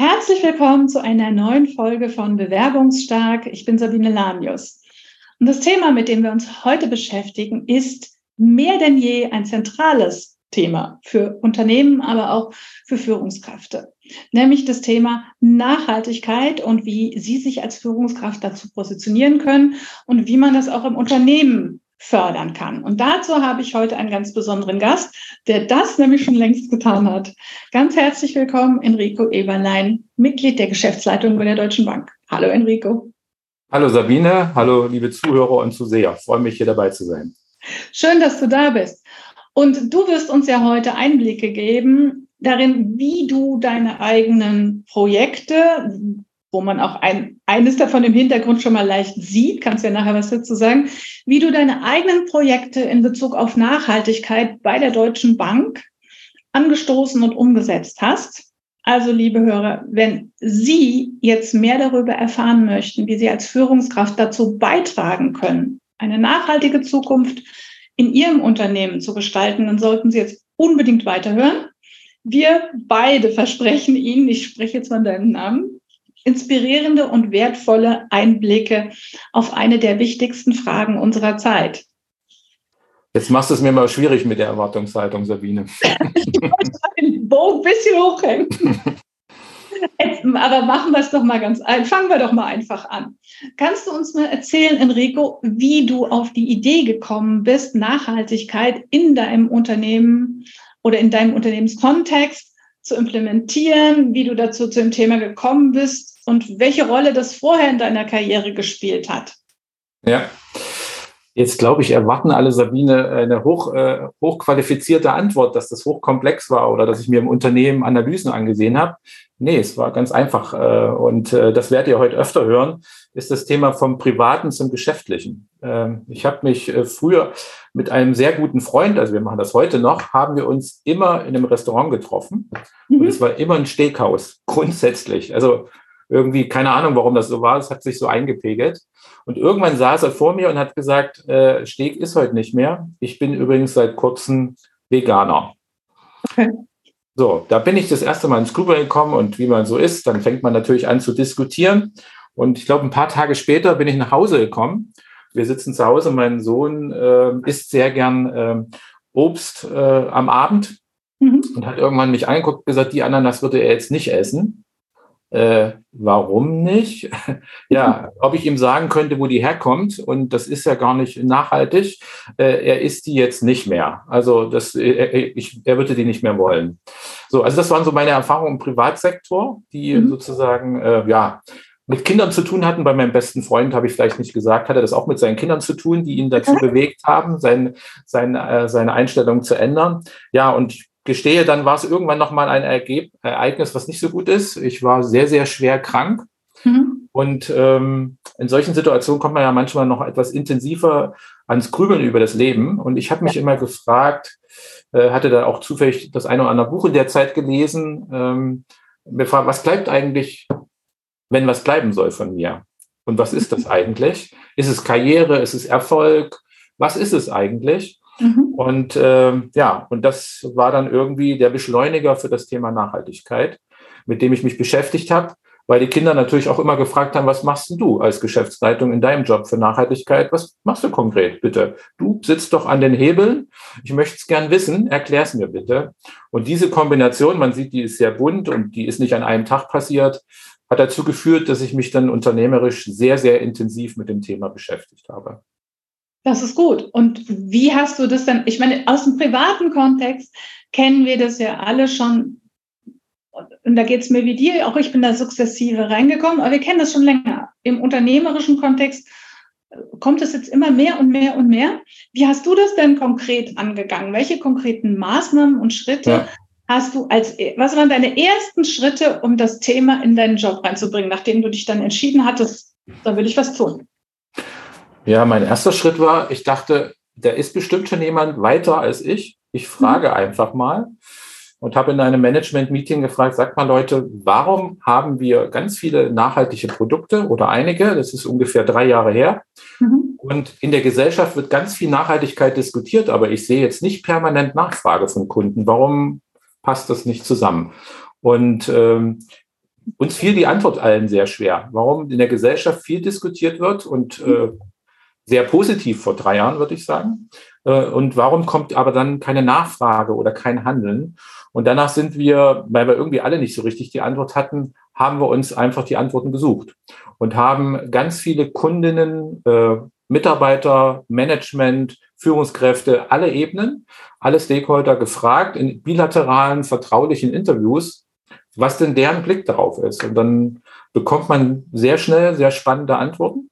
Herzlich willkommen zu einer neuen Folge von Bewerbungsstark. Ich bin Sabine Lamius. Und das Thema, mit dem wir uns heute beschäftigen, ist mehr denn je ein zentrales Thema für Unternehmen, aber auch für Führungskräfte, nämlich das Thema Nachhaltigkeit und wie Sie sich als Führungskraft dazu positionieren können und wie man das auch im Unternehmen fördern kann. Und dazu habe ich heute einen ganz besonderen Gast, der das nämlich schon längst getan hat. Ganz herzlich willkommen, Enrico Eberlein, Mitglied der Geschäftsleitung bei der Deutschen Bank. Hallo, Enrico. Hallo, Sabine. Hallo, liebe Zuhörer und Zuseher. Ich freue mich, hier dabei zu sein. Schön, dass du da bist. Und du wirst uns ja heute Einblicke geben darin, wie du deine eigenen Projekte, wo man auch ein, eines davon im Hintergrund schon mal leicht sieht, kannst ja nachher was dazu sagen, wie du deine eigenen Projekte in Bezug auf Nachhaltigkeit bei der Deutschen Bank angestoßen und umgesetzt hast. Also, liebe Hörer, wenn Sie jetzt mehr darüber erfahren möchten, wie Sie als Führungskraft dazu beitragen können, eine nachhaltige Zukunft in Ihrem Unternehmen zu gestalten, dann sollten Sie jetzt unbedingt weiterhören. Wir beide versprechen Ihnen, ich spreche jetzt von deinem Namen, inspirierende und wertvolle Einblicke auf eine der wichtigsten Fragen unserer Zeit. Jetzt machst du es mir mal schwierig mit der Erwartungshaltung, Sabine. ich muss den Bogen ein bisschen hochhängen. Jetzt, aber machen wir es doch mal ganz ein. Fangen wir doch mal einfach an. Kannst du uns mal erzählen, Enrico, wie du auf die Idee gekommen bist, Nachhaltigkeit in deinem Unternehmen oder in deinem Unternehmenskontext zu implementieren, wie du dazu zu dem Thema gekommen bist und welche Rolle das vorher in deiner Karriere gespielt hat. Ja. Jetzt glaube ich, erwarten alle Sabine eine hoch, äh, hochqualifizierte Antwort, dass das hochkomplex war oder dass ich mir im Unternehmen Analysen angesehen habe. Nee, es war ganz einfach. Äh, und äh, das werdet ihr heute öfter hören, ist das Thema vom Privaten zum Geschäftlichen. Ähm, ich habe mich äh, früher mit einem sehr guten Freund, also wir machen das heute noch, haben wir uns immer in einem Restaurant getroffen. Mhm. Und es war immer ein Steakhouse, grundsätzlich. Also irgendwie, keine Ahnung, warum das so war, es hat sich so eingepegelt. Und irgendwann saß er vor mir und hat gesagt, äh, Steg ist heute nicht mehr. Ich bin übrigens seit kurzem Veganer. Okay. So, da bin ich das erste Mal ins Grübeln gekommen und wie man so ist, dann fängt man natürlich an zu diskutieren. Und ich glaube, ein paar Tage später bin ich nach Hause gekommen. Wir sitzen zu Hause, mein Sohn äh, isst sehr gern äh, Obst äh, am Abend mhm. und hat irgendwann mich angeguckt und gesagt, die Ananas würde er jetzt nicht essen. Äh, warum nicht? ja, ob ich ihm sagen könnte, wo die herkommt, und das ist ja gar nicht nachhaltig, äh, er isst die jetzt nicht mehr. Also das, äh, äh, ich, er würde die nicht mehr wollen. So, also das waren so meine Erfahrungen im Privatsektor, die mhm. sozusagen, äh, ja, mit Kindern zu tun hatten. Bei meinem besten Freund habe ich vielleicht nicht gesagt, hatte das auch mit seinen Kindern zu tun, die ihn dazu bewegt haben, sein, sein, äh, seine Einstellung zu ändern. Ja, und gestehe, dann war es irgendwann nochmal ein Ergeb Ereignis, was nicht so gut ist. Ich war sehr, sehr schwer krank. Mhm. Und ähm, in solchen Situationen kommt man ja manchmal noch etwas intensiver ans Grübeln über das Leben. Und ich habe mich immer gefragt, äh, hatte da auch zufällig das eine oder andere Buch in der Zeit gelesen, ähm, mir gefragt, was bleibt eigentlich, wenn was bleiben soll von mir? Und was ist das eigentlich? Ist es Karriere? Ist es Erfolg? Was ist es eigentlich? Mhm. Und äh, ja, und das war dann irgendwie der Beschleuniger für das Thema Nachhaltigkeit, mit dem ich mich beschäftigt habe, weil die Kinder natürlich auch immer gefragt haben, was machst du als Geschäftsleitung in deinem Job für Nachhaltigkeit? Was machst du konkret, bitte? Du sitzt doch an den Hebeln. Ich möchte es gern wissen. Erklär es mir bitte. Und diese Kombination, man sieht, die ist sehr bunt und die ist nicht an einem Tag passiert, hat dazu geführt, dass ich mich dann unternehmerisch sehr, sehr intensiv mit dem Thema beschäftigt habe. Das ist gut. Und wie hast du das dann? Ich meine, aus dem privaten Kontext kennen wir das ja alle schon. Und da geht es mir wie dir, auch ich bin da sukzessive reingekommen, aber wir kennen das schon länger. Im unternehmerischen Kontext kommt es jetzt immer mehr und mehr und mehr. Wie hast du das denn konkret angegangen? Welche konkreten Maßnahmen und Schritte ja. hast du als, was waren deine ersten Schritte, um das Thema in deinen Job reinzubringen, nachdem du dich dann entschieden hattest, da will ich was tun? Ja, mein erster Schritt war, ich dachte, da ist bestimmt schon jemand weiter als ich. Ich frage mhm. einfach mal und habe in einem Management-Meeting gefragt, sagt mal Leute, warum haben wir ganz viele nachhaltige Produkte oder einige, das ist ungefähr drei Jahre her. Mhm. Und in der Gesellschaft wird ganz viel Nachhaltigkeit diskutiert, aber ich sehe jetzt nicht permanent Nachfrage von Kunden. Warum passt das nicht zusammen? Und ähm, uns fiel die Antwort allen sehr schwer, warum in der Gesellschaft viel diskutiert wird und äh, sehr positiv vor drei Jahren, würde ich sagen. Äh, und warum kommt aber dann keine Nachfrage oder kein Handeln? Und danach sind wir, weil wir irgendwie alle nicht so richtig die Antwort hatten, haben wir uns einfach die Antworten gesucht und haben ganz viele Kundinnen, äh, Mitarbeiter, Management, Führungskräfte, alle Ebenen, alle Stakeholder gefragt in bilateralen, vertraulichen Interviews, was denn deren Blick darauf ist. Und dann bekommt man sehr schnell sehr spannende Antworten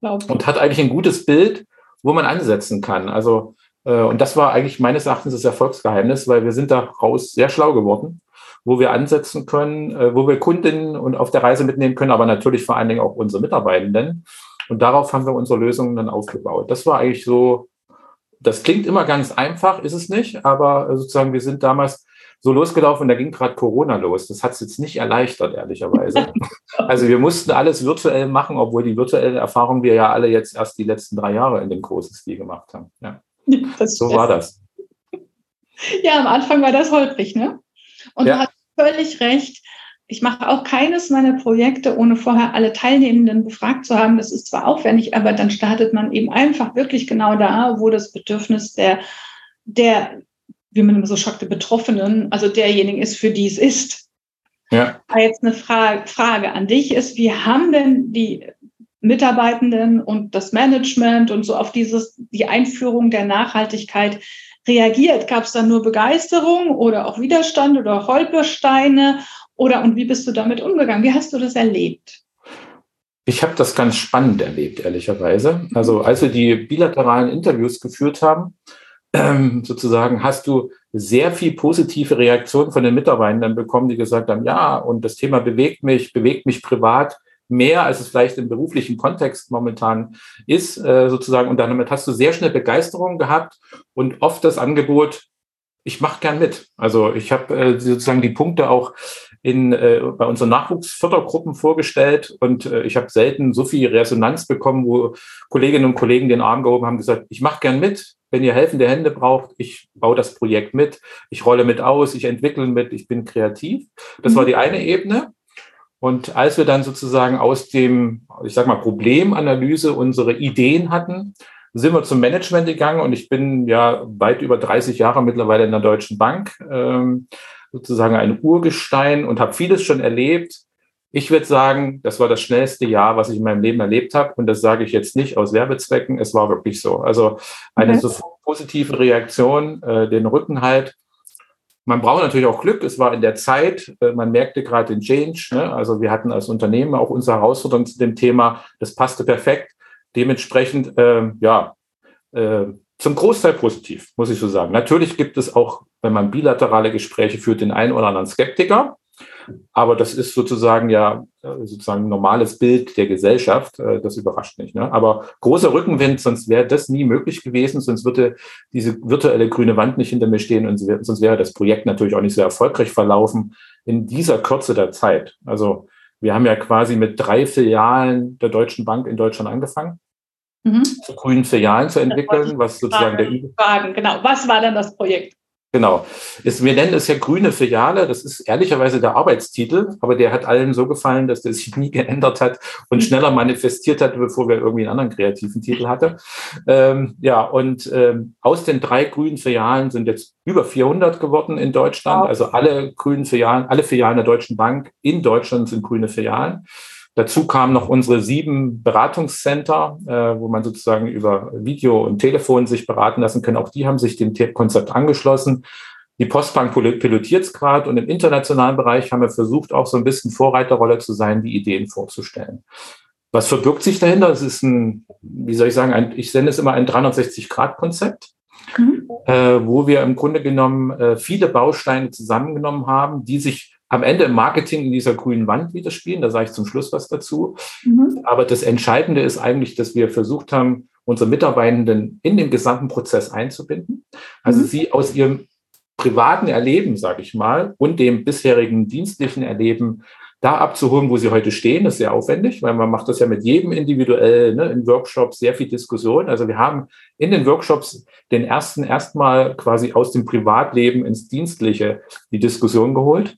und hat eigentlich ein gutes Bild, wo man ansetzen kann. Also, äh, und das war eigentlich meines Erachtens das Erfolgsgeheimnis, weil wir sind daraus sehr schlau geworden, wo wir ansetzen können, äh, wo wir Kundinnen und auf der Reise mitnehmen können, aber natürlich vor allen Dingen auch unsere Mitarbeitenden. Und darauf haben wir unsere Lösungen dann aufgebaut. Das war eigentlich so, das klingt immer ganz einfach, ist es nicht, aber sozusagen wir sind damals so losgelaufen und da ging gerade Corona los. Das hat es jetzt nicht erleichtert, ehrlicherweise. also wir mussten alles virtuell machen, obwohl die virtuelle Erfahrung wir ja alle jetzt erst die letzten drei Jahre in dem großen Stil gemacht haben. Ja. so war das. Ja, am Anfang war das holprig, ne? Und ja. du hast völlig recht. Ich mache auch keines meiner Projekte, ohne vorher alle Teilnehmenden befragt zu haben. Das ist zwar aufwendig, aber dann startet man eben einfach wirklich genau da, wo das Bedürfnis der, der wie man immer so schockte, Betroffenen, also derjenigen ist, für die es ist. Ja. Jetzt eine Frage, Frage an dich ist, wie haben denn die Mitarbeitenden und das Management und so auf dieses, die Einführung der Nachhaltigkeit reagiert? Gab es da nur Begeisterung oder auch Widerstand oder Holpersteine? Oder und wie bist du damit umgegangen? Wie hast du das erlebt? Ich habe das ganz spannend erlebt, ehrlicherweise. Also als wir die bilateralen Interviews geführt haben, ähm, sozusagen hast du sehr viel positive Reaktionen von den Mitarbeitern bekommen, die gesagt haben, ja, und das Thema bewegt mich, bewegt mich privat mehr, als es vielleicht im beruflichen Kontext momentan ist, äh, sozusagen. Und damit hast du sehr schnell Begeisterung gehabt und oft das Angebot, ich mache gern mit. Also ich habe äh, sozusagen die Punkte auch in, äh, bei unseren Nachwuchsfördergruppen vorgestellt und äh, ich habe selten so viel Resonanz bekommen, wo Kolleginnen und Kollegen den Arm gehoben haben, gesagt, ich mache gern mit, wenn ihr helfende Hände braucht, ich baue das Projekt mit, ich rolle mit aus, ich entwickle mit, ich bin kreativ. Das mhm. war die eine Ebene. Und als wir dann sozusagen aus dem, ich sag mal, Problemanalyse unsere Ideen hatten, sind wir zum Management gegangen und ich bin ja weit über 30 Jahre mittlerweile in der Deutschen Bank, ähm, sozusagen ein Urgestein und habe vieles schon erlebt. Ich würde sagen, das war das schnellste Jahr, was ich in meinem Leben erlebt habe. Und das sage ich jetzt nicht aus Werbezwecken. Es war wirklich so. Also eine okay. so positive Reaktion, äh, den Rückenhalt. Man braucht natürlich auch Glück. Es war in der Zeit, äh, man merkte gerade den Change. Ne? Also wir hatten als Unternehmen auch unsere Herausforderung zu dem Thema. Das passte perfekt. Dementsprechend, äh, ja, äh, zum Großteil positiv, muss ich so sagen. Natürlich gibt es auch, wenn man bilaterale Gespräche führt, den einen oder anderen Skeptiker. Aber das ist sozusagen ja äh, sozusagen ein normales Bild der Gesellschaft. Äh, das überrascht nicht. Ne? Aber großer Rückenwind, sonst wäre das nie möglich gewesen, sonst würde diese virtuelle grüne Wand nicht hinter mir stehen und sonst wäre das Projekt natürlich auch nicht so erfolgreich verlaufen in dieser Kürze der Zeit. Also wir haben ja quasi mit drei Filialen der Deutschen Bank in Deutschland angefangen. Mhm. zu grünen Filialen zu entwickeln, was sozusagen der Fragen, genau. Was war denn das Projekt? Genau. Ist, wir nennen es ja grüne Filiale. Das ist ehrlicherweise der Arbeitstitel, aber der hat allen so gefallen, dass der sich nie geändert hat und schneller manifestiert hat, bevor wir irgendwie einen anderen kreativen Titel hatten. Ähm, ja, und ähm, aus den drei grünen Filialen sind jetzt über 400 geworden in Deutschland. Also alle grünen Filialen, alle Filialen der Deutschen Bank in Deutschland sind grüne Filialen. Dazu kamen noch unsere sieben Beratungscenter, äh, wo man sozusagen über Video und Telefon sich beraten lassen kann. Auch die haben sich dem Konzept angeschlossen. Die Postbank pilotiert es gerade und im internationalen Bereich haben wir versucht, auch so ein bisschen Vorreiterrolle zu sein, die Ideen vorzustellen. Was verbirgt sich dahinter? Es ist ein, wie soll ich sagen, ein, ich sende es immer ein 360-Grad-Konzept, mhm. äh, wo wir im Grunde genommen äh, viele Bausteine zusammengenommen haben, die sich am Ende im Marketing in dieser grünen Wand widerspielen. Da sage ich zum Schluss was dazu. Mhm. Aber das Entscheidende ist eigentlich, dass wir versucht haben, unsere Mitarbeitenden in den gesamten Prozess einzubinden. Also mhm. sie aus ihrem privaten Erleben, sage ich mal, und dem bisherigen dienstlichen Erleben da abzuholen, wo sie heute stehen, ist sehr aufwendig, weil man macht das ja mit jedem individuell, ne, in Workshops sehr viel Diskussion. Also wir haben in den Workshops den ersten erstmal quasi aus dem Privatleben ins Dienstliche die Diskussion geholt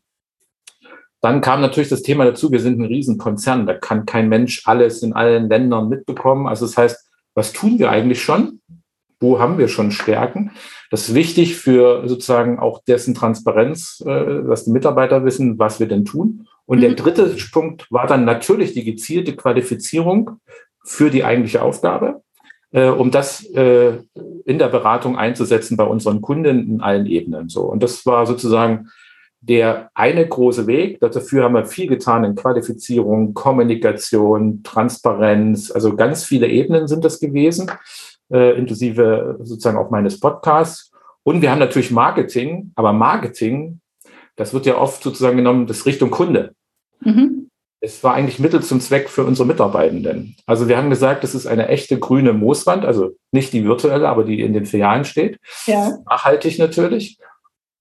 Dann kam natürlich das Thema dazu, wir sind ein Riesenkonzern, da kann kein Mensch alles in allen Ländern mitbekommen. Also das heißt, was tun wir eigentlich schon? Wo haben wir schon Stärken? Das ist wichtig für sozusagen auch dessen Transparenz, äh, dass die Mitarbeiter wissen, was wir denn tun. Und mhm. der dritte Punkt war dann natürlich die gezielte Qualifizierung für die eigentliche Aufgabe, äh, um das äh, in der Beratung einzusetzen bei unseren Kunden in allen Ebenen. So. Und das war sozusagen der eine große Weg. Dafür haben wir viel getan in Qualifizierung, Kommunikation, Transparenz. Also ganz viele Ebenen sind das gewesen, äh, inklusive sozusagen auch meines Podcasts. Und wir haben natürlich Marketing, aber Marketing, das wird ja oft sozusagen genommen, das Richtung Kunde. Mhm. Es war eigentlich Mittel zum Zweck für unsere Mitarbeitenden. Also wir haben gesagt, das ist eine echte grüne Mooswand, also nicht die virtuelle, aber die in den Filialen steht. Ja. Nachhaltig natürlich.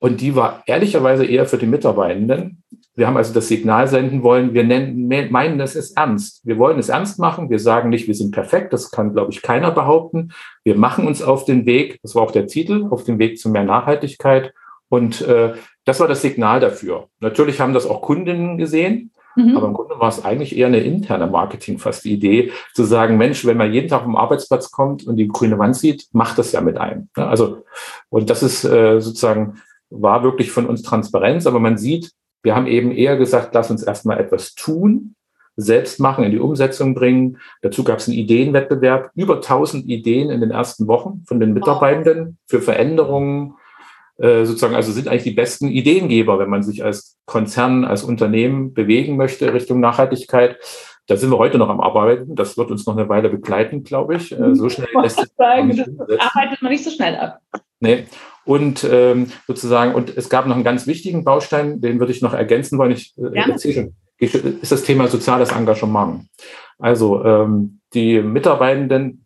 Und die war ehrlicherweise eher für die Mitarbeitenden. Wir haben also das Signal senden wollen, wir nennen, meinen, das ist ernst. Wir wollen es ernst machen. Wir sagen nicht, wir sind perfekt. Das kann, glaube ich, keiner behaupten. Wir machen uns auf den Weg, das war auch der Titel, auf den Weg zu mehr Nachhaltigkeit. Und äh, das war das Signal dafür. Natürlich haben das auch Kundinnen gesehen. Mhm. Aber im Grunde war es eigentlich eher eine interne Marketing fast die Idee, zu sagen, Mensch, wenn man jeden Tag am Arbeitsplatz kommt und die grüne Wand sieht, macht das ja mit einem. Also, und das ist äh, sozusagen war wirklich von uns Transparenz, aber man sieht, wir haben eben eher gesagt, lass uns erstmal etwas tun, selbst machen, in die Umsetzung bringen. Dazu gab es einen Ideenwettbewerb, über 1000 Ideen in den ersten Wochen von den Mitarbeitenden für Veränderungen. Äh, sozusagen, also sind eigentlich die besten Ideengeber, wenn man sich als Konzern, als Unternehmen bewegen möchte Richtung Nachhaltigkeit. Da sind wir heute noch am Arbeiten. Das wird uns noch eine Weile begleiten, glaube ich. Äh, so schnell lässt sich sagen, das arbeitet man nicht so schnell ab. Nee. Und ähm, sozusagen, und es gab noch einen ganz wichtigen Baustein, den würde ich noch ergänzen wollen. Ich äh, schon, ist das Thema soziales Engagement. Also ähm, die Mitarbeitenden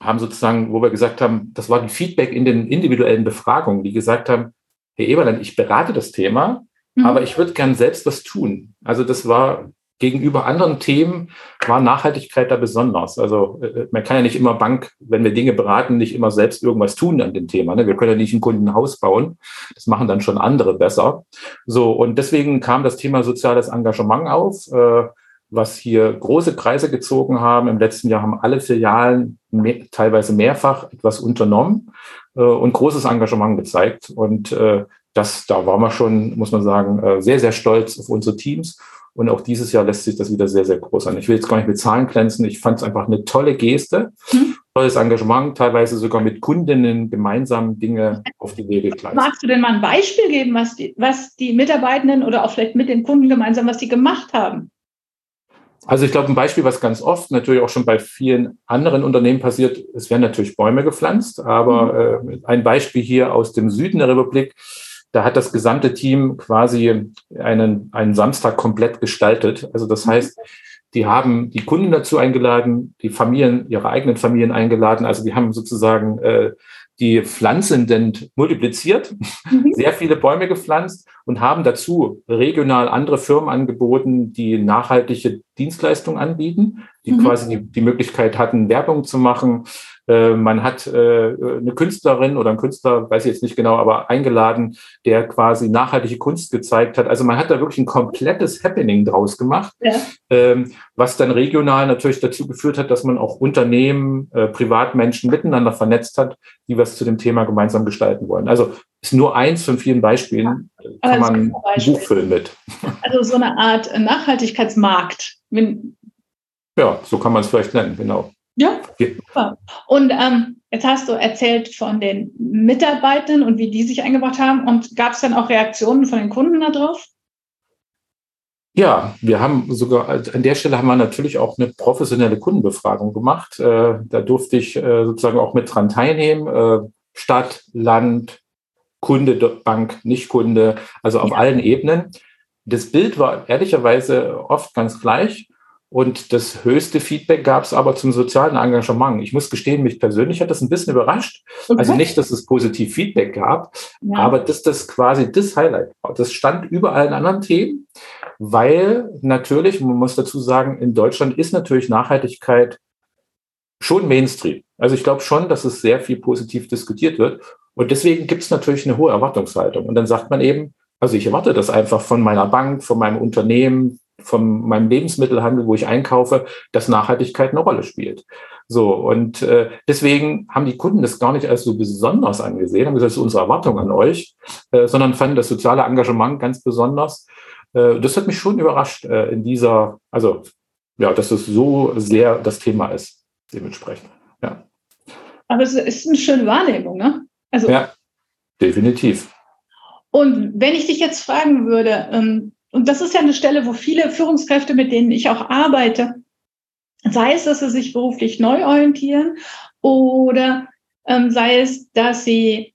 haben sozusagen, wo wir gesagt haben, das war ein Feedback in den individuellen Befragungen, die gesagt haben, Herr Eberland, ich berate das Thema, mhm. aber ich würde gern selbst was tun. Also das war gegenüber anderen Themen war Nachhaltigkeit da besonders. Also äh, man kann ja nicht immer Bank, wenn wir Dinge beraten, nicht immer selbst irgendwas tun an dem Thema. Ne? Wir können ja nicht ein Kundenhaus bauen. Das machen dann schon andere besser. So, und deswegen kam das Thema soziales Engagement auf, äh, was hier große Kreise gezogen haben. Im letzten Jahr haben alle Filialen mehr, teilweise mehrfach etwas unternommen äh, und großes Engagement gezeigt. Und äh, das, da waren wir schon, muss man sagen, äh, sehr, sehr stolz auf unsere Teams und auch dieses Jahr lässt sich das wieder sehr, sehr groß an. Ich will jetzt gar nicht mit Zahlen glänzen. Ich fand es einfach eine tolle Geste, mhm. tolles Engagement, teilweise sogar mit Kundinnen gemeinsam Dinge auf die Wege gleich. Magst du denn mal ein Beispiel geben, was die, was die Mitarbeitenden oder auch vielleicht mit den Kunden gemeinsam, was die gemacht haben? Also ich glaube, ein Beispiel, was ganz oft natürlich auch schon bei vielen anderen Unternehmen passiert, es werden natürlich Bäume gepflanzt, aber mhm. äh, ein Beispiel hier aus dem Süden der Republik, da hat das gesamte Team quasi einen, einen Samstag komplett gestaltet. Also das mhm. heißt, die haben die Kunden dazu eingeladen, die Familien, ihre eigenen Familien eingeladen. Also die haben sozusagen äh, die Pflanzenden multipliziert, mhm. sehr viele Bäume gepflanzt und haben dazu regional andere Firmen angeboten, die nachhaltige Dienstleistungen anbieten, die mhm. quasi die, die Möglichkeit hatten, Werbung zu machen, man hat äh, eine Künstlerin oder einen Künstler, weiß ich jetzt nicht genau, aber eingeladen, der quasi nachhaltige Kunst gezeigt hat. Also man hat da wirklich ein komplettes Happening draus gemacht, ja. Ähm, was dann regional natürlich dazu geführt hat, dass man auch Unternehmen, äh, Privatmenschen miteinander vernetzt hat, die was zu dem Thema gemeinsam gestalten wollen. Also ist nur eins von vielen Beispielen, ja. kann man ein Buch füllen mit. Also so eine Art Nachhaltigkeitsmarkt. Ja, so kann man es vielleicht nennen, genau. Ja, super. Und ähm, jetzt hast du erzählt von den Mitarbeitern und wie die sich eingebracht haben. Und gab es dann auch Reaktionen von den Kunden darauf? Ja, wir haben sogar an der Stelle haben wir natürlich auch eine professionelle Kundenbefragung gemacht. Äh, da durfte ich äh, sozusagen auch mit dran teilnehmen. Äh, Stadt, Land, Kunde, Bank, Nicht-Kunde, also auf ja. allen Ebenen. Das Bild war ehrlicherweise oft ganz gleich. Und das höchste Feedback gab es aber zum sozialen Engagement. Ich muss gestehen, mich persönlich hat das ein bisschen überrascht. Okay. Also nicht, dass es positiv Feedback gab, ja. aber dass das quasi das Highlight war. Das stand über allen anderen Themen, weil natürlich, man muss dazu sagen, in Deutschland ist natürlich Nachhaltigkeit schon Mainstream. Also ich glaube schon, dass es sehr viel positiv diskutiert wird. Und deswegen gibt es natürlich eine hohe Erwartungshaltung. Und dann sagt man eben, Also ich erwarte das einfach von meiner Bank, von meinem Unternehmen, von meinem Lebensmittelhandel, wo ich einkaufe, dass Nachhaltigkeit eine Rolle spielt. So, und äh, deswegen haben die Kunden das gar nicht als so besonders angesehen, haben gesagt, das ist unsere Erwartung an euch, äh, sondern fanden das soziale Engagement ganz besonders. Äh, das hat mich schon überrascht äh, in dieser, also ja, dass es so sehr das Thema ist, dementsprechend. Ja. Aber es ist eine schöne Wahrnehmung, ne? Also, ja, definitiv. Und wenn ich dich jetzt fragen würde, ähm, und das ist ja eine Stelle, wo viele Führungskräfte, mit denen ich auch arbeite, sei es, dass sie sich beruflich neu orientieren oder ähm, sei es, dass sie,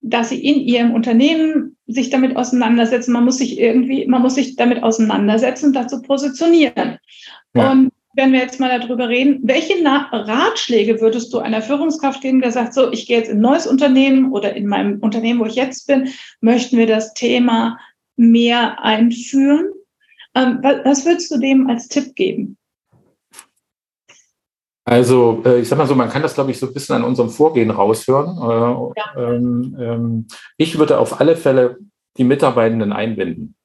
dass sie in ihrem Unternehmen sich damit auseinandersetzen. Man muss sich irgendwie, man muss sich damit auseinandersetzen und dazu positionieren. Ja. Und wenn wir jetzt mal darüber reden, welche Ratschläge würdest du einer Führungskraft geben, der sagt, so, ich gehe jetzt in ein neues Unternehmen oder in meinem Unternehmen, wo ich jetzt bin, möchten wir das Thema mehr einführen? Ähm, was würdest du dem als Tipp geben? Also äh, ich sag mal so, man kann das, glaube ich, so ein bisschen an unserem Vorgehen raushören. Äh, ja. ähm, ähm, ich würde auf alle Fälle die Mitarbeitenden einbinden.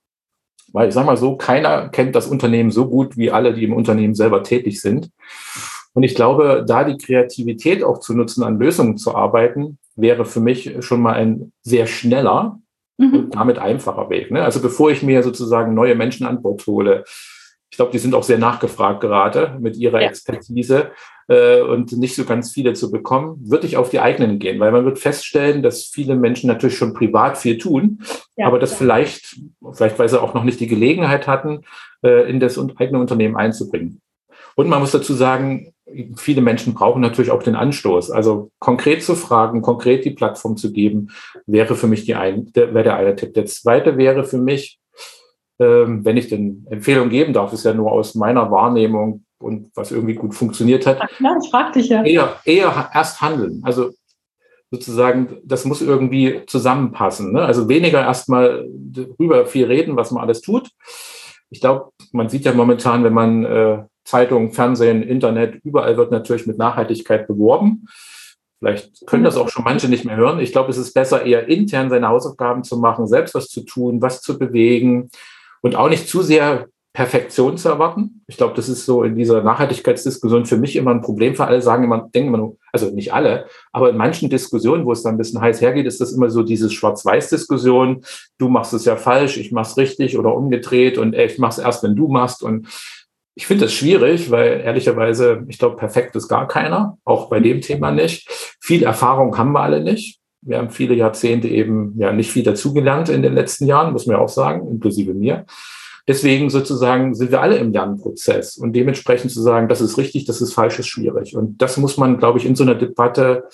Weil ich sage mal so, keiner kennt das Unternehmen so gut wie alle, die im Unternehmen selber tätig sind. Und ich glaube, da die Kreativität auch zu nutzen, an Lösungen zu arbeiten, wäre für mich schon mal ein sehr schneller mhm. und damit einfacher Weg. Ne? Also bevor ich mir sozusagen neue Menschen an Bord hole, ich glaube, die sind auch sehr nachgefragt gerade mit ihrer ja. Expertise äh, und nicht so ganz viele zu bekommen, würde ich auf die eigenen gehen, weil man wird feststellen, dass viele Menschen natürlich schon privat viel tun, ja, aber das ja. vielleicht, vielleicht weil sie auch noch nicht die Gelegenheit hatten, äh, in das eigene Unternehmen einzubringen. Und man muss dazu sagen, viele Menschen brauchen natürlich auch den Anstoß. Also konkret zu fragen, konkret die Plattform zu geben, wäre für mich die ein, der, wäre der eine Tipp. Der zweite wäre für mich, ähm, wenn ich denn Empfehlung geben darf, ist ja nur aus meiner Wahrnehmung und was irgendwie gut funktioniert hat. Ja, ich frage dich ja. Eher, eher erst handeln. Also sozusagen, das muss irgendwie zusammenpassen. Ne? Also weniger erstmal darüber viel reden, was man alles tut. Ich glaube, man sieht ja momentan, wenn man äh, Zeitungen, Fernsehen, Internet, überall wird natürlich mit Nachhaltigkeit beworben. Vielleicht können das auch schon manche nicht mehr hören. Ich glaube, es ist besser, eher intern seine Hausaufgaben zu machen, selbst was zu tun, was zu bewegen, und auch nicht zu sehr Perfektion zu erwarten. Ich glaube, das ist so in dieser Nachhaltigkeitsdiskussion für mich immer ein Problem. Für alle sagen immer, denken immer nur, also nicht alle, aber in manchen Diskussionen, wo es dann ein bisschen heiß hergeht, ist das immer so diese Schwarz-Weiß-Diskussion. Du machst es ja falsch, ich mach's richtig oder umgedreht und ich mach's erst, wenn du machst. Und ich finde das schwierig, weil ehrlicherweise, ich glaube, perfekt ist gar keiner, auch bei dem Thema nicht. Viel Erfahrung haben wir alle nicht. Wir haben viele Jahrzehnte eben ja nicht viel dazugelernt in den letzten Jahren, muss man ja auch sagen, inklusive mir. Deswegen sozusagen sind wir alle im Lernprozess und dementsprechend zu sagen, das ist richtig, das ist falsch, ist schwierig. Und das muss man, glaube ich, in so einer Debatte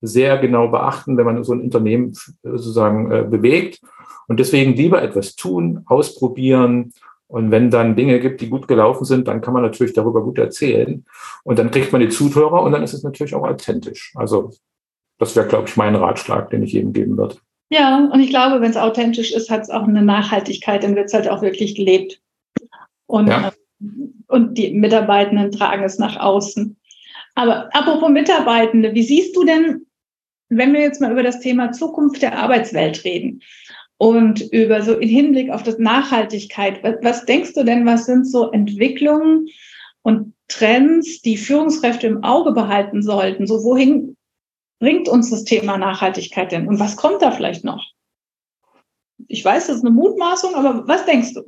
sehr genau beachten, wenn man so ein Unternehmen sozusagen äh, bewegt. Und deswegen lieber etwas tun, ausprobieren. Und wenn dann Dinge gibt, die gut gelaufen sind, dann kann man natürlich darüber gut erzählen. Und dann kriegt man die Zuhörer und dann ist es natürlich auch authentisch. Also das wäre, glaube ich, mein Ratschlag, den ich jedem geben würde. Ja, und ich glaube, wenn es authentisch ist, hat es auch eine Nachhaltigkeit, dann wird es halt auch wirklich gelebt. Und, ja. Äh, und die Mitarbeitenden tragen es nach außen. Aber apropos Mitarbeitende, wie siehst du denn, wenn wir jetzt mal über das Thema Zukunft der Arbeitswelt reden und über so im Hinblick auf das Nachhaltigkeit, was, was denkst du denn, was sind so Entwicklungen und Trends, die Führungskräfte im Auge behalten sollten? So wohin bringt uns das Thema Nachhaltigkeit denn? Und was kommt da vielleicht noch? Ich weiß, das ist eine Mutmaßung, aber was denkst du?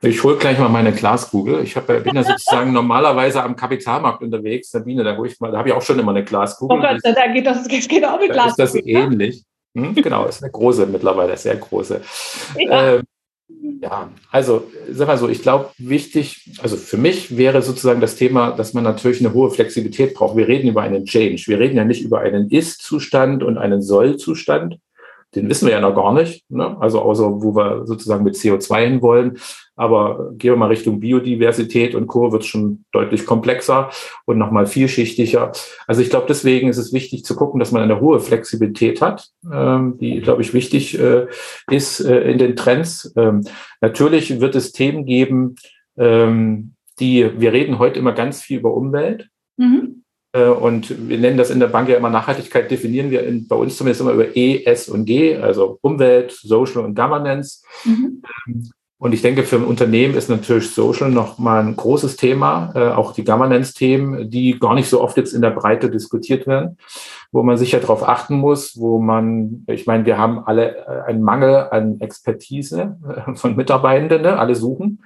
Ich hole gleich mal meine Glaskugel. Ich hab, bin ja sozusagen normalerweise am Kapitalmarkt unterwegs. Sabine, da, da habe ich auch schon immer eine Glaskugel. Oh Gott, da geht das, geht auch mit Glaskugel. Ist das ähnlich? Hm, genau, ist eine große mittlerweile, sehr große. Ja. Ähm, ja, also sag mal so, ich glaube, wichtig, also für mich wäre sozusagen das Thema, dass man natürlich eine hohe Flexibilität braucht. Wir reden über einen Change. Wir reden ja nicht über einen Ist-Zustand und einen Soll-Zustand, den wissen wir ja noch gar nicht. Ne? Also außer wo wir sozusagen mit CO2 hin wollen. Aber gehen wir mal Richtung Biodiversität und Co. wird schon deutlich komplexer und nochmal vielschichtiger. Also ich glaube, deswegen ist es wichtig zu gucken, dass man eine hohe Flexibilität hat, ähm, die, glaube ich, wichtig äh, ist äh, in den Trends. Ähm, natürlich wird es Themen geben, ähm, die, wir reden heute immer ganz viel über Umwelt. Mhm. Äh, und wir nennen das in der Bank ja immer Nachhaltigkeit, definieren wir in, bei uns zumindest immer über E, S und G, also Umwelt, Social und Governance. Mhm. Ähm, und ich denke, für ein Unternehmen ist natürlich Social nochmal ein großes Thema, äh, auch die Governance-Themen, die gar nicht so oft jetzt in der Breite diskutiert werden, wo man sicher darauf achten muss, wo man, ich meine, wir haben alle äh, einen Mangel an Expertise von Mitarbeitenden, ne? alle suchen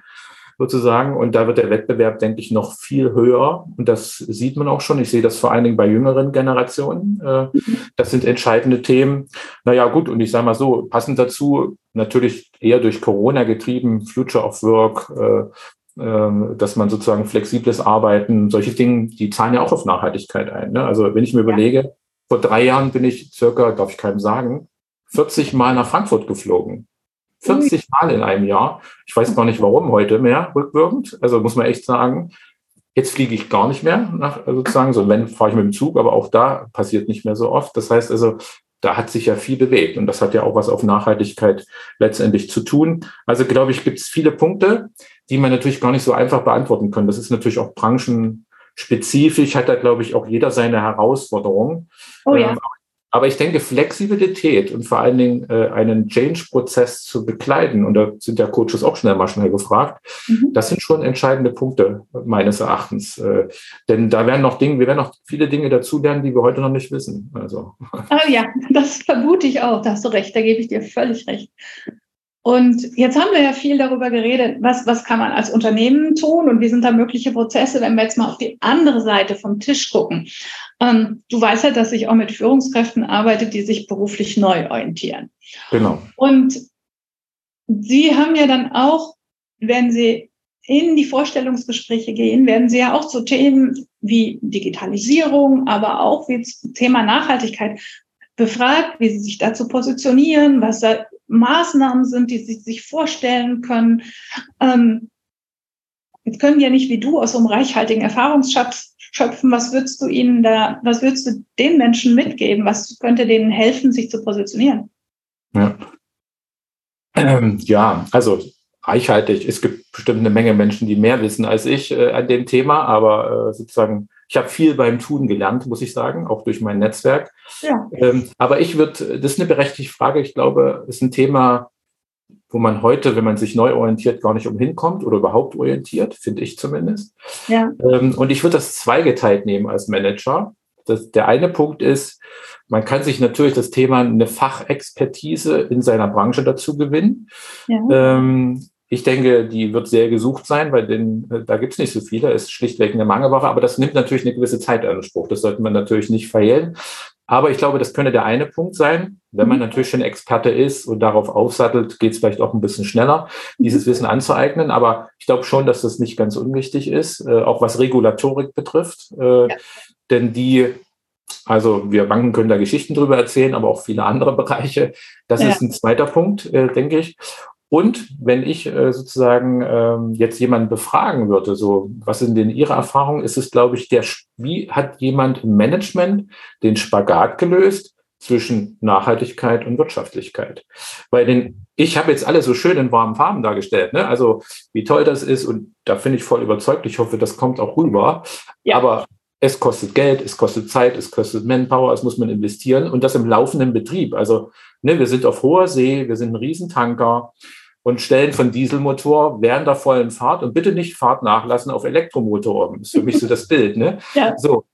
sozusagen. Und da wird der Wettbewerb, denke ich, noch viel höher. Und das sieht man auch schon. Ich sehe das vor allen Dingen bei jüngeren Generationen. Äh, das sind entscheidende Themen. Naja, gut. Und ich sage mal so, passend dazu, natürlich eher durch Corona getrieben, Future of Work, äh, ähm, dass man sozusagen flexibles Arbeiten, solche Dinge, die zahlen ja auch auf Nachhaltigkeit ein. Ne? Also wenn ich mir überlege, vor drei Jahren bin ich circa, darf ich keinem sagen, 40 Mal nach Frankfurt geflogen. 40 Mal in einem Jahr. Ich weiß gar nicht, warum heute mehr rückwirkend. Also muss man echt sagen, jetzt fliege ich gar nicht mehr nach, sozusagen. So, wenn, fahre ich mit dem Zug, aber auch da passiert nicht mehr so oft. Das heißt also, da hat sich ja viel bewegt und das hat ja auch was auf Nachhaltigkeit letztendlich zu tun. Also glaube ich, gibt es viele Punkte, die man natürlich gar nicht so einfach beantworten kann. Das ist natürlich auch branchenspezifisch, hat da glaube ich auch jeder seine Herausforderungen. Oh ja. Ähm, aber ich denke, Flexibilität und vor allen Dingen äh, einen Change-Prozess zu bekleiden, und da sind ja Coaches auch schnell mal schnell gefragt, mhm. das sind schon entscheidende Punkte meines Erachtens. Äh, denn da werden noch Dinge, wir werden noch viele Dinge dazulernen, die wir heute noch nicht wissen. Also. Oh ja, das vermute ich auch. Da hast du recht, da gebe ich dir völlig recht. Und jetzt haben wir ja viel darüber geredet, was, was kann man als Unternehmen tun und wie sind da mögliche Prozesse, wenn wir jetzt mal auf die andere Seite vom Tisch gucken. Ähm, du weißt ja, dass ich auch mit Führungskräften arbeite, die sich beruflich neu orientieren. Genau. Und sie haben ja dann auch, wenn sie in die Vorstellungsgespräche gehen, werden sie ja auch zu Themen wie Digitalisierung, aber auch wie Thema Nachhaltigkeit befragt, wie sie sich dazu positionieren, was da Maßnahmen sind, die sie sich vorstellen können. Ähm, jetzt können ja nicht wie du aus so einem reichhaltigen Erfahrungsschatz schöpfen. Was würdest du ihnen da, was würdest du den Menschen mitgeben? Was könnte denen helfen, sich zu positionieren? Ja, ähm, ja also reichhaltig. Es gibt bestimmt eine Menge Menschen, die mehr wissen als ich äh, an dem Thema, aber äh, sozusagen ich habe viel beim Tun gelernt, muss ich sagen, auch durch mein Netzwerk. Ja. Ähm, aber ich würde, das ist eine berechtigte Frage. Ich glaube, es ist ein Thema, wo man heute, wenn man sich neu orientiert, gar nicht umhin kommt oder überhaupt orientiert, finde ich zumindest. Ja. Ähm, und ich würde das zweigeteilt nehmen als Manager. Das, der eine Punkt ist, man kann sich natürlich das Thema eine Fachexpertise in seiner Branche dazu gewinnen. Ja. Ähm, ich denke, die wird sehr gesucht sein, weil den, äh, da gibt es nicht so viele, ist schlichtweg eine Mangelware, aber das nimmt natürlich eine gewisse Zeit in Anspruch. Das sollte man natürlich nicht verhehlen. Aber ich glaube, das könnte der eine Punkt sein. Wenn man mhm. natürlich schon Experte ist und darauf aufsattelt, geht es vielleicht auch ein bisschen schneller, dieses Wissen anzueignen. Aber ich glaube schon, dass das nicht ganz unwichtig ist, äh, auch was Regulatorik betrifft. Äh, ja. Denn die also wir Banken können da Geschichten drüber erzählen, aber auch viele andere Bereiche. Das ja. ist ein zweiter Punkt, äh, denke ich. Und wenn ich äh, sozusagen ähm, jetzt jemanden befragen würde, so was sind denn Ihre Erfahrungen, ist es, glaube ich, der, wie hat jemand im Management den Spagat gelöst zwischen Nachhaltigkeit und Wirtschaftlichkeit? Weil den, ich habe jetzt alle so schön in warmen Farben dargestellt, ne? also wie toll das ist und da finde ich voll überzeugt. Ich hoffe, das kommt auch rüber. Ja. Aber es kostet Geld, es kostet Zeit, es kostet Manpower, es muss man investieren und das im laufenden Betrieb. Also ne, wir sind auf hoher See, wir sind ein Riesentanker und stellen von Dieselmotor während der vollen Fahrt und bitte nicht Fahrt nachlassen auf Elektromotor. Das ist für mich so das Bild. Ne? Ja. So.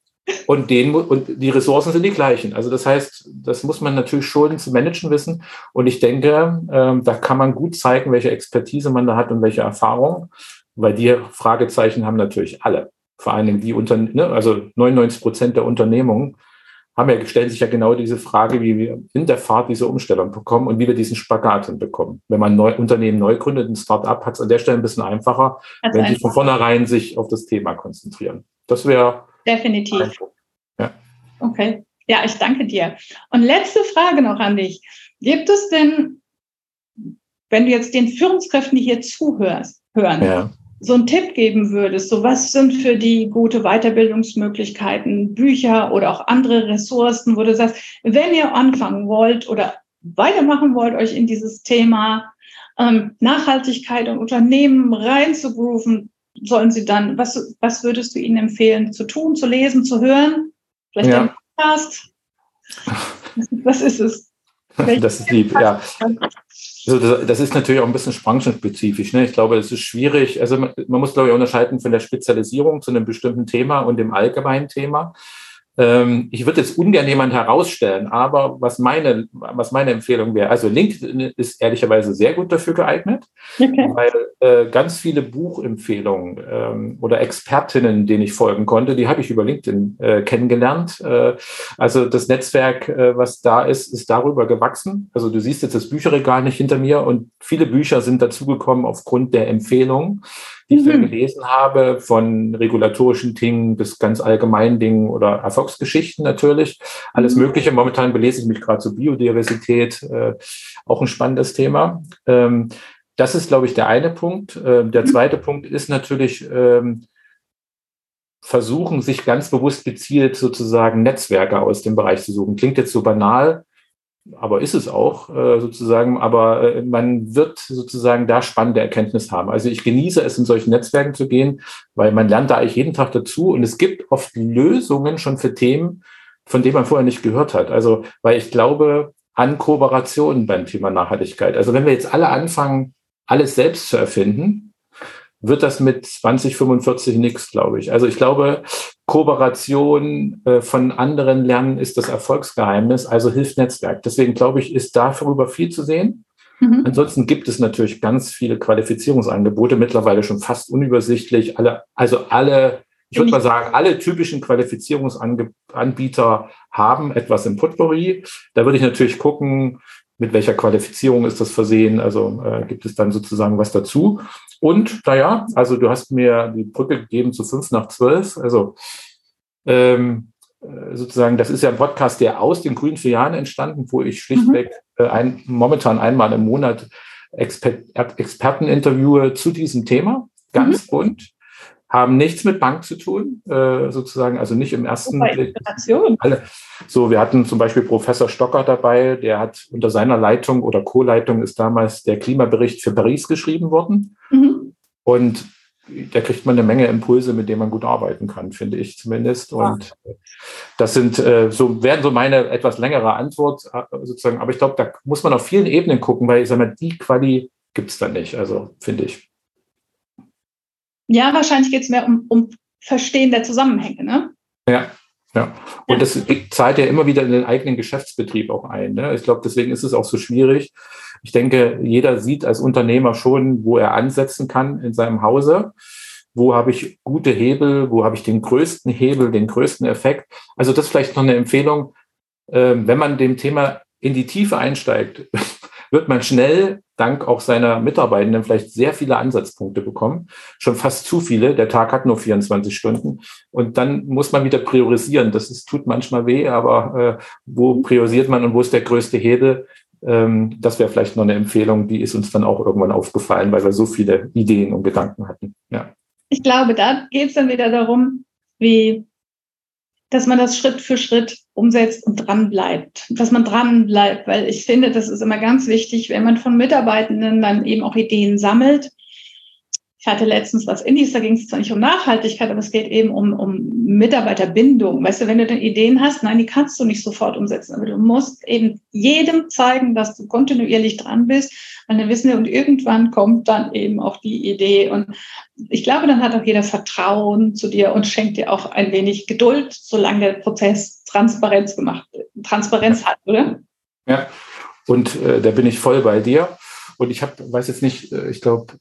Und, den, und die Ressourcen sind die gleichen. Also das heißt, das muss man natürlich schon zu managen wissen. Und ich denke, ähm, da kann man gut zeigen, welche Expertise man da hat und welche Erfahrung, weil die Fragezeichen haben natürlich alle. Vor allen Dingen die Unternehmen, ne? also 99 Prozent der Unternehmungen haben ja, stellen sich ja genau diese Frage, wie wir in der Fahrt diese Umstellung bekommen und wie wir diesen Spagat hinbekommen. Wenn man ein Unternehmen neu gründet, ein Start-up, hat es an der Stelle ein bisschen einfacher, das wenn einfach. sie von vornherein sich auf das Thema konzentrieren. Das wäre definitiv. Ja. Okay. Ja, ich danke dir. Und letzte Frage noch an dich. Gibt es denn, wenn du jetzt den Führungskräften, die hier zuhörst, hören, ja so einen Tipp geben würdest, so was sind für die gute Weiterbildungsmöglichkeiten, Bücher oder auch andere Ressourcen, wo du sagst, wenn ihr anfangen wollt oder weitermachen wollt, euch in dieses Thema ähm, Nachhaltigkeit und Unternehmen reinzugrooven, sollen sie dann, was, was würdest du ihnen empfehlen, zu tun, zu lesen, zu hören? Vielleicht ja. ein Podcast? Was ist es? Das ist lieb, ja. Also das, ist natürlich auch ein bisschen branchenspezifisch. Ne? Ich glaube, es ist schwierig. Also man, man muss, glaube ich, unterscheiden von der Spezialisierung zu einem bestimmten Thema und dem allgemeinen Thema. Ähm, ich würde jetzt ungern jemand herausstellen, aber was meine, was meine Empfehlung wäre, also LinkedIn ist ehrlicherweise sehr gut dafür geeignet, okay. weil äh, ganz viele Buchempfehlungen ähm, oder Expertinnen, denen ich folgen konnte, die habe ich über LinkedIn äh, kennengelernt. Äh, also das Netzwerk, äh, was da ist, ist darüber gewachsen. Also du siehst jetzt das Bücherregal nicht hinter mir und viele Bücher sind dazugekommen aufgrund der Empfehlungen die ich mhm. gelesen habe, von regulatorischen Dingen bis ganz allgemeinen Dingen oder Erfolgsgeschichten natürlich. Alles mhm. Mögliche. Momentan belese ich mich gerade zur Biodiversität, äh, auch ein spannendes Thema. Ähm, das ist, glaube ich, der eine Punkt. Äh, der mhm. zweite Punkt ist natürlich, ähm, versuchen, sich ganz bewusst gezielt sozusagen Netzwerke aus dem Bereich zu suchen. Klingt jetzt so banal, aber ist es auch äh, sozusagen, aber äh, man wird sozusagen da spannende Erkenntnis haben. Also ich genieße es, in solchen Netzwerken zu gehen, weil man lernt da eigentlich jeden Tag dazu und es gibt oft Lösungen schon für Themen, von denen man vorher nicht gehört hat. Also, weil ich glaube an Kooperationen beim Thema Nachhaltigkeit. Also wenn wir jetzt alle anfangen, alles selbst zu erfinden, wird das mit 2045 nichts, glaube ich. Also ich glaube, Kooperation äh, von anderen lernen ist das Erfolgsgeheimnis, also hilft Netzwerk. Deswegen glaube ich, ist darüber viel zu sehen. Mhm. Ansonsten gibt es natürlich ganz viele Qualifizierungsangebote, mittlerweile schon fast unübersichtlich. Alle, also alle, ich würde mal sagen, alle typischen Qualifizierungsanbieter haben etwas im Potpourri. Da würde ich natürlich gucken, mit welcher Qualifizierung ist das versehen? Also äh, gibt es dann sozusagen was dazu? Und naja, also du hast mir die Brücke gegeben zu fünf nach zwölf. Also ähm, äh, sozusagen, das ist ja ein Podcast, der aus den grünen vier Jahren entstanden, wo ich schlichtweg mhm. äh, ein, momentan einmal im Monat Exper Experten interviewe zu diesem Thema, ganz mhm. bunt haben nichts mit Bank zu tun, äh, sozusagen, also nicht im ersten Blick. Alle. So, wir hatten zum Beispiel Professor Stocker dabei, der hat unter seiner Leitung oder Co-Leitung ist damals der Klimabericht für Paris geschrieben worden. Mhm. Und da kriegt man eine Menge Impulse, mit denen man gut arbeiten kann, finde ich zumindest. Und ja. das sind äh, so werden so meine etwas längere Antwort äh, sozusagen. Aber ich glaube, da muss man auf vielen Ebenen gucken, weil ich sage mal, die Quali gibt es da nicht. Also finde ich. Ja, wahrscheinlich geht es mehr um, um Verstehen der Zusammenhänge, ne? Ja, ja. Und das zahlt ja immer wieder in den eigenen Geschäftsbetrieb auch ein. Ne? Ich glaube, deswegen ist es auch so schwierig. Ich denke, jeder sieht als Unternehmer schon, wo er ansetzen kann in seinem Hause. Wo habe ich gute Hebel? Wo habe ich den größten Hebel, den größten Effekt? Also das ist vielleicht noch eine Empfehlung, ähm, wenn man dem Thema in die Tiefe einsteigt, wird man schnell dank auch seiner Mitarbeitenden vielleicht sehr viele Ansatzpunkte bekommen. Schon fast zu viele. Der Tag hat nur 24 Stunden. Und dann muss man wieder priorisieren. Das ist, tut manchmal weh, aber äh, wo priorisiert man und wo ist der größte Hebel? Ähm, das wäre vielleicht noch eine Empfehlung, die ist uns dann auch irgendwann aufgefallen, weil wir so viele Ideen und Gedanken hatten. Ja. Ich glaube, da geht es dann wieder darum, wie dass man das Schritt für Schritt umsetzt und dran bleibt, dass man dran bleibt, weil ich finde, das ist immer ganz wichtig, wenn man von Mitarbeitenden dann eben auch Ideen sammelt, ich hatte letztens was Indies, da ging es zwar nicht um Nachhaltigkeit, aber es geht eben um, um Mitarbeiterbindung. Weißt du, wenn du dann Ideen hast, nein, die kannst du nicht sofort umsetzen, aber du musst eben jedem zeigen, dass du kontinuierlich dran bist, weil dann wissen wir, und irgendwann kommt dann eben auch die Idee. Und ich glaube, dann hat auch jeder Vertrauen zu dir und schenkt dir auch ein wenig Geduld, solange der Prozess Transparenz gemacht, Transparenz hat, oder? Ja, und äh, da bin ich voll bei dir. Und ich habe, weiß jetzt nicht, äh, ich glaube,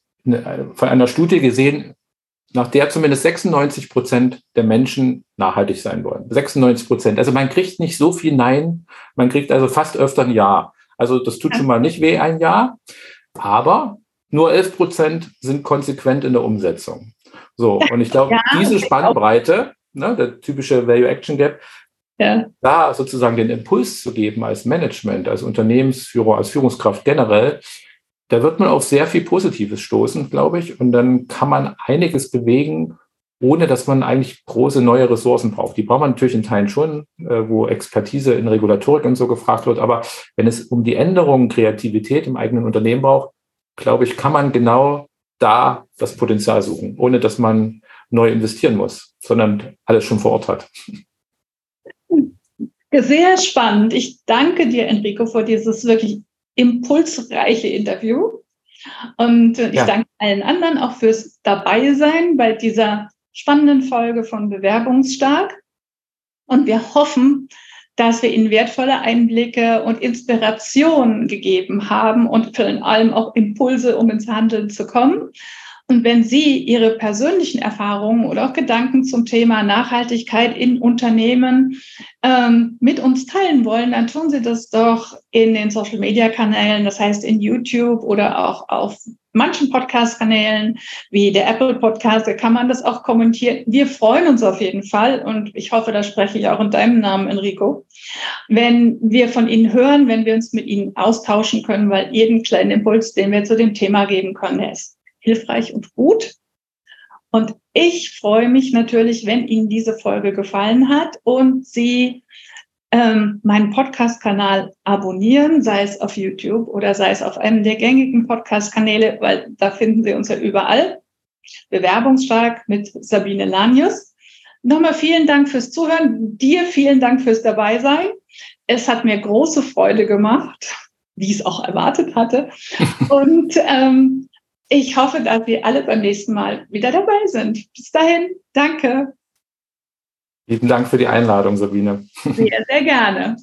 von einer Studie gesehen, nach der zumindest 96 Prozent der Menschen nachhaltig sein wollen. 96 Prozent. Also man kriegt nicht so viel Nein, man kriegt also fast öfter ein Ja. Also das tut schon mal nicht weh, ein Ja. Aber nur 11 Prozent sind konsequent in der Umsetzung. So, und ich glaube, ja, diese Spannbreite, ne, der typische Value-Action-Gap, ja. da sozusagen den Impuls zu geben als Management, als Unternehmensführer, als Führungskraft generell, da wird man auf sehr viel Positives stoßen, glaube ich. Und dann kann man einiges bewegen, ohne dass man eigentlich große neue Ressourcen braucht. Die braucht man natürlich in Teilen schon, äh, wo Expertise in Regulatorik und so gefragt wird. Aber wenn es um die Änderung, Kreativität im eigenen Unternehmen braucht, glaube ich, kann man genau da das Potenzial suchen, ohne dass man neu investieren muss, sondern alles schon vor Ort hat. Sehr spannend. Ich danke dir, Enrico, für dieses wirklich impulsreiche Interview. Und ich ja. danke allen anderen auch fürs Dabeisein bei dieser spannenden Folge von Bewerbungsstark. Und wir hoffen, dass wir Ihnen wertvolle Einblicke und Inspirationen gegeben haben und vor allem auch Impulse, um ins Handeln zu kommen. Und wenn Sie Ihre persönlichen Erfahrungen oder auch Gedanken zum Thema Nachhaltigkeit in Unternehmen ähm, mit uns teilen wollen, dann tun Sie das doch in den Social-Media-Kanälen, das heißt in YouTube oder auch auf manchen Podcast-Kanälen wie der Apple Podcast, da kann man das auch kommentieren. Wir freuen uns auf jeden Fall und ich hoffe, da spreche ich auch in deinem Namen, Enrico, wenn wir von Ihnen hören, wenn wir uns mit Ihnen austauschen können, weil jeden kleinen Impuls, den wir zu dem Thema geben können, ist hilfreich und gut. Und ich freue mich natürlich, wenn Ihnen diese Folge gefallen hat und Sie ähm, meinen Podcast-Kanal abonnieren, sei es auf YouTube oder sei es auf einem der gängigen Podcast-Kanäle, weil da finden Sie uns ja überall. Bewerbungsstark mit Sabine Lanius. Nochmal vielen Dank fürs Zuhören. Dir vielen Dank fürs Dabeisein. Es hat mir große Freude gemacht, wie ich es auch erwartet hatte. Und ähm, ich hoffe, dass wir alle beim nächsten Mal wieder dabei sind. Bis dahin, danke. Vielen Dank für die Einladung, Sabine. Sehr, sehr gerne.